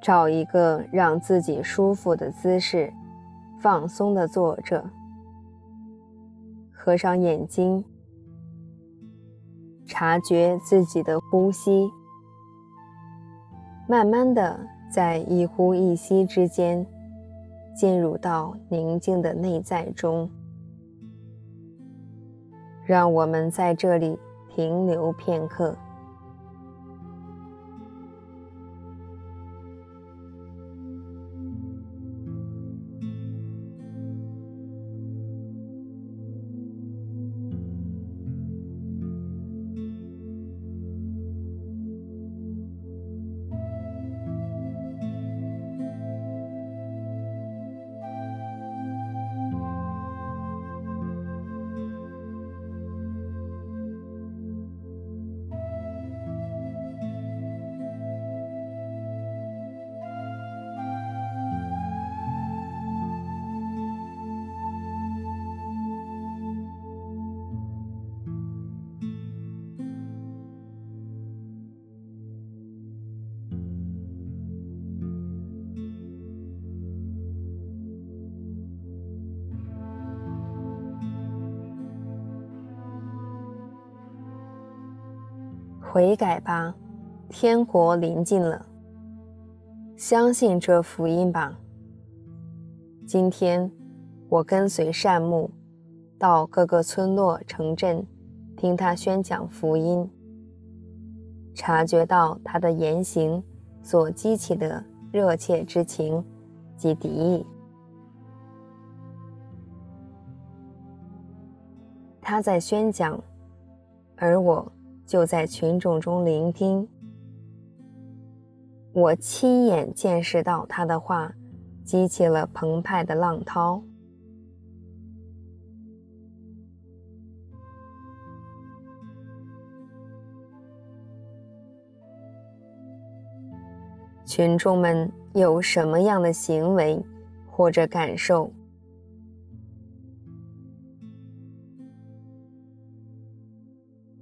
找一个让自己舒服的姿势，放松的坐着，合上眼睛，察觉自己的呼吸，慢慢的在一呼一吸之间，进入到宁静的内在中。让我们在这里停留片刻。悔改吧，天国临近了。相信这福音吧。今天，我跟随善牧到各个村落城镇，听他宣讲福音，察觉到他的言行所激起的热切之情及敌意。他在宣讲，而我。就在群众中聆听，我亲眼见识到他的话激起了澎湃的浪涛。群众们有什么样的行为或者感受？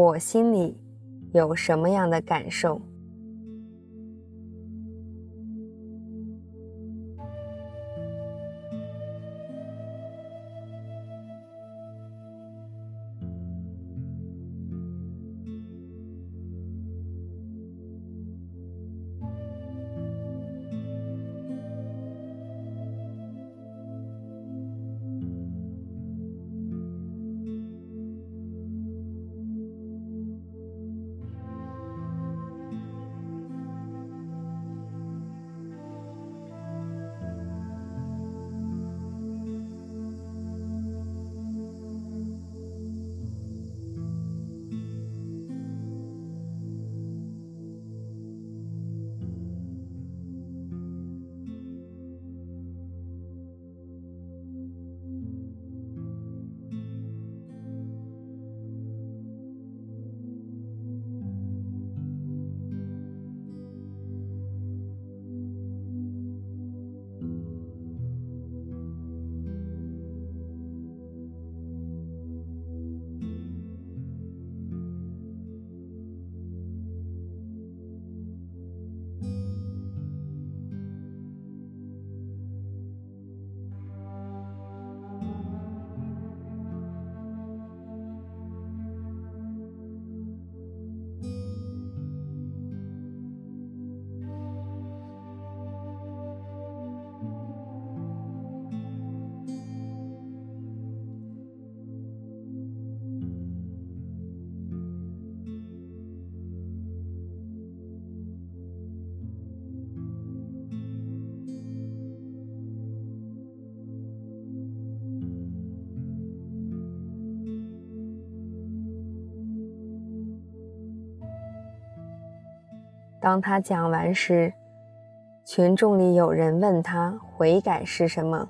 我心里有什么样的感受？当他讲完时，群众里有人问他悔改是什么，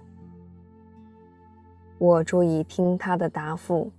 我注意听他的答复。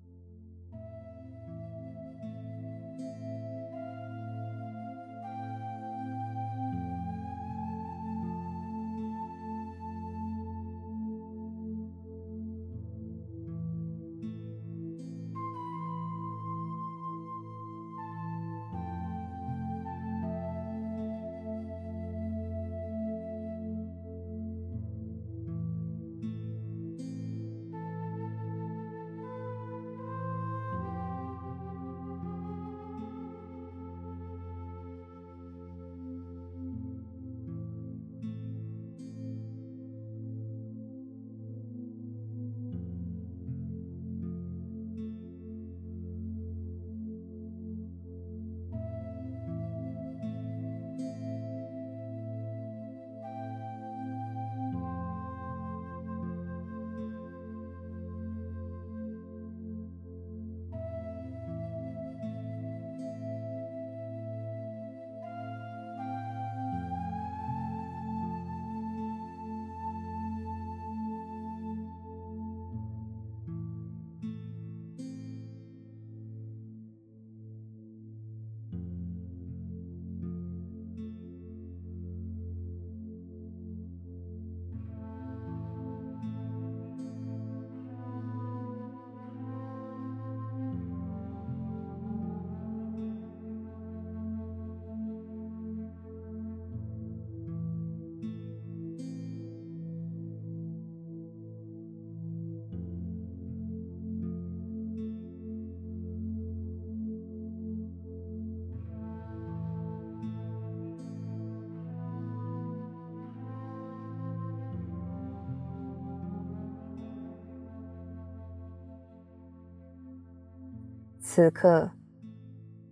此刻，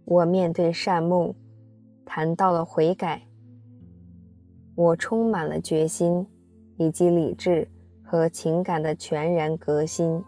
我面对善目，谈到了悔改。我充满了决心，以及理智和情感的全然革新。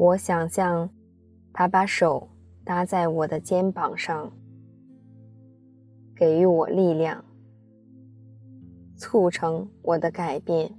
我想象他把手搭在我的肩膀上，给予我力量，促成我的改变。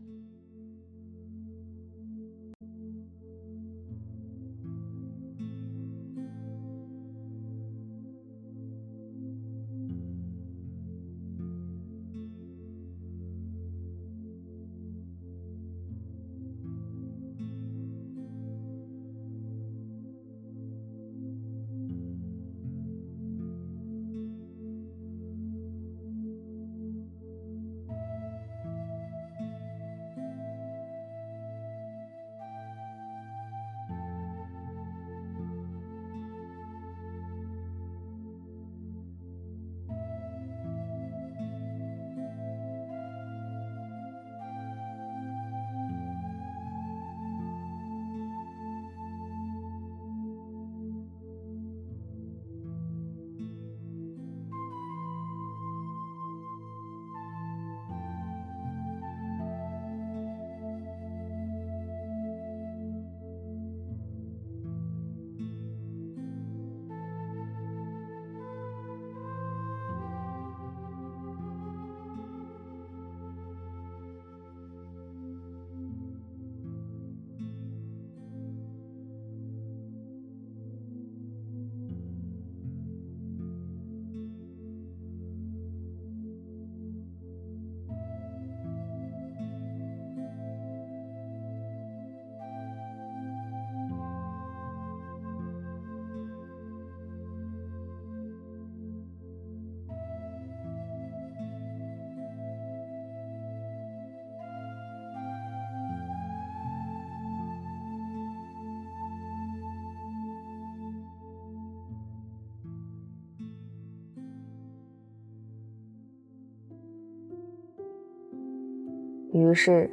于是，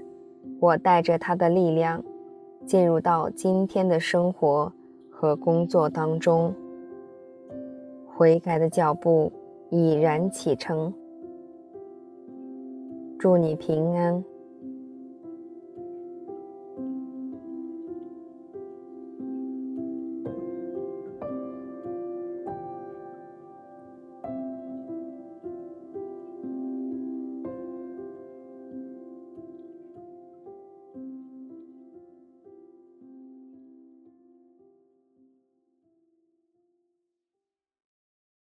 我带着他的力量，进入到今天的生活和工作当中。悔改的脚步已然启程。祝你平安。